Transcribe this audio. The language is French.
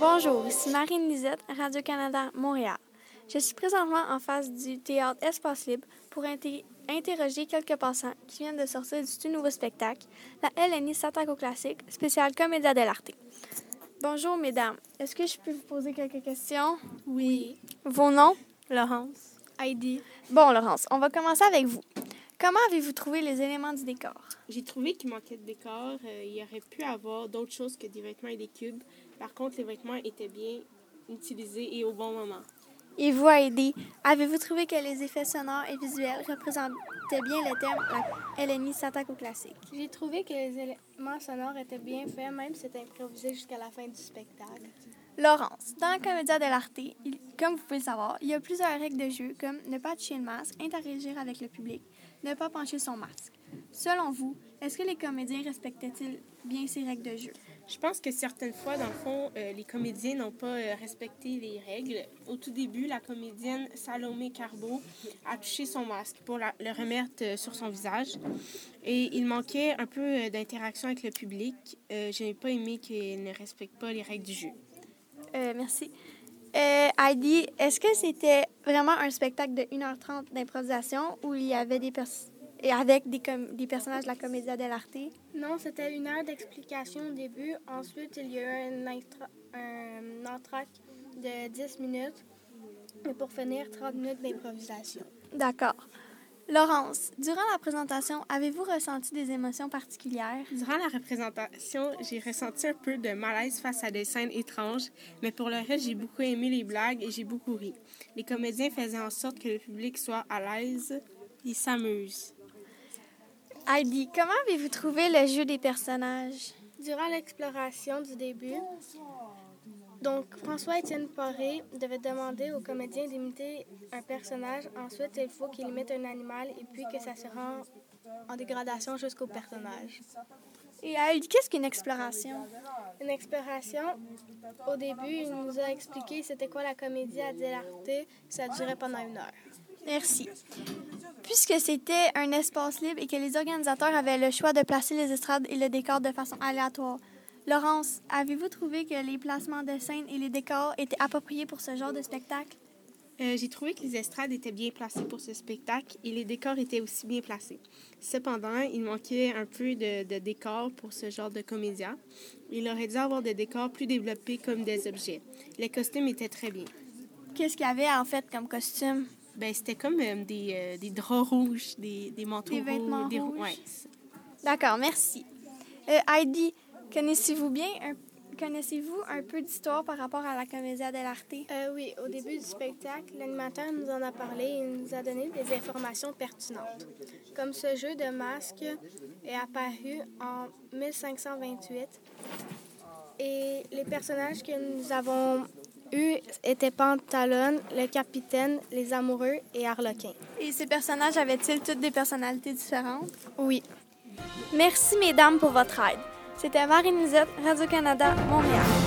Bonjour, ici Marine Lisette, Radio-Canada, Montréal. Je suis présentement en face du théâtre Espace Libre pour interroger quelques passants qui viennent de sortir du tout nouveau spectacle, la LNI Sataco Classique, spéciale Comédia dell'arte. Bonjour, mesdames. Est-ce que je peux vous poser quelques questions? Oui. Vos noms? Laurence. Heidi. Bon, Laurence, on va commencer avec vous. Comment avez-vous trouvé les éléments du décor? J'ai trouvé qu'il manquait de décor. Euh, il y aurait pu avoir d'autres choses que des vêtements et des cubes. Par contre, les vêtements étaient bien utilisés et au bon moment. Et vous, Heidi, avez-vous trouvé que les effets sonores et visuels représentaient bien le thème la LNI s'attaque au classique? J'ai trouvé que les éléments sonores étaient bien faits, même si c'était improvisé jusqu'à la fin du spectacle. Laurence, dans la Comédia dell'arte, comme vous pouvez le savoir, il y a plusieurs règles de jeu comme ne pas toucher le masque, interagir avec le public, ne pas pencher son masque. Selon vous, est-ce que les comédiens respectaient-ils bien ces règles de jeu? Je pense que certaines fois, dans le fond, euh, les comédiens n'ont pas euh, respecté les règles. Au tout début, la comédienne Salomé Carbo a touché son masque pour le remettre euh, sur son visage. Et il manquait un peu d'interaction avec le public. je n'ai pas aimé qu'elle ne respecte pas les règles du jeu. Merci. Heidi, est-ce que c'était vraiment un spectacle de 1h30 d'improvisation où il y avait des personnes et avec des, des personnages de la Comédia dell'arte? Non, c'était une heure d'explication au début. Ensuite, il y a eu un, un entracte de 10 minutes. Et pour finir, 30 minutes d'improvisation. D'accord. Laurence, durant la présentation, avez-vous ressenti des émotions particulières? Durant la représentation, j'ai ressenti un peu de malaise face à des scènes étranges, mais pour le reste, j'ai beaucoup aimé les blagues et j'ai beaucoup ri. Les comédiens faisaient en sorte que le public soit à l'aise et s'amuse. Heidi, comment avez-vous trouvé le jeu des personnages? Durant l'exploration du début, donc François-Étienne Paré devait demander au comédien d'imiter un personnage. Ensuite, il faut qu'il imite un animal et puis que ça se rend en dégradation jusqu'au personnage. Et Heidi, qu'est-ce qu'une exploration? Une exploration, au début, il nous a expliqué c'était quoi la comédie à dell'arte. Ça durait pendant une heure. Merci. Puisque c'était un espace libre et que les organisateurs avaient le choix de placer les estrades et le décor de façon aléatoire, Laurence, avez-vous trouvé que les placements de scène et les décors étaient appropriés pour ce genre de spectacle? Euh, j'ai trouvé que les estrades étaient bien placées pour ce spectacle et les décors étaient aussi bien placés. Cependant, il manquait un peu de, de décors pour ce genre de comédia. Il aurait dû avoir des décors plus développés comme des objets. Les costumes étaient très bien. Qu'est-ce qu'il y avait en fait comme costume? Ben, c'était comme euh, des, euh, des, draps rouges, des, des manteaux des vêtements rouges. Ouais. D'accord, merci. Heidi, connaissez-vous bien un, connaissez-vous un peu d'histoire par rapport à la Comédia dell'arte? Euh, oui, au début du spectacle, l'animateur nous en a parlé et nous a donné des informations pertinentes. Comme ce jeu de masque est apparu en 1528 et les personnages que nous avons eus étaient Pantalone, le capitaine, les amoureux et Harlequin. Et ces personnages avaient-ils toutes des personnalités différentes? Oui. Merci, mesdames, pour votre aide. C'était Marie Nisette, Radio-Canada, Montréal.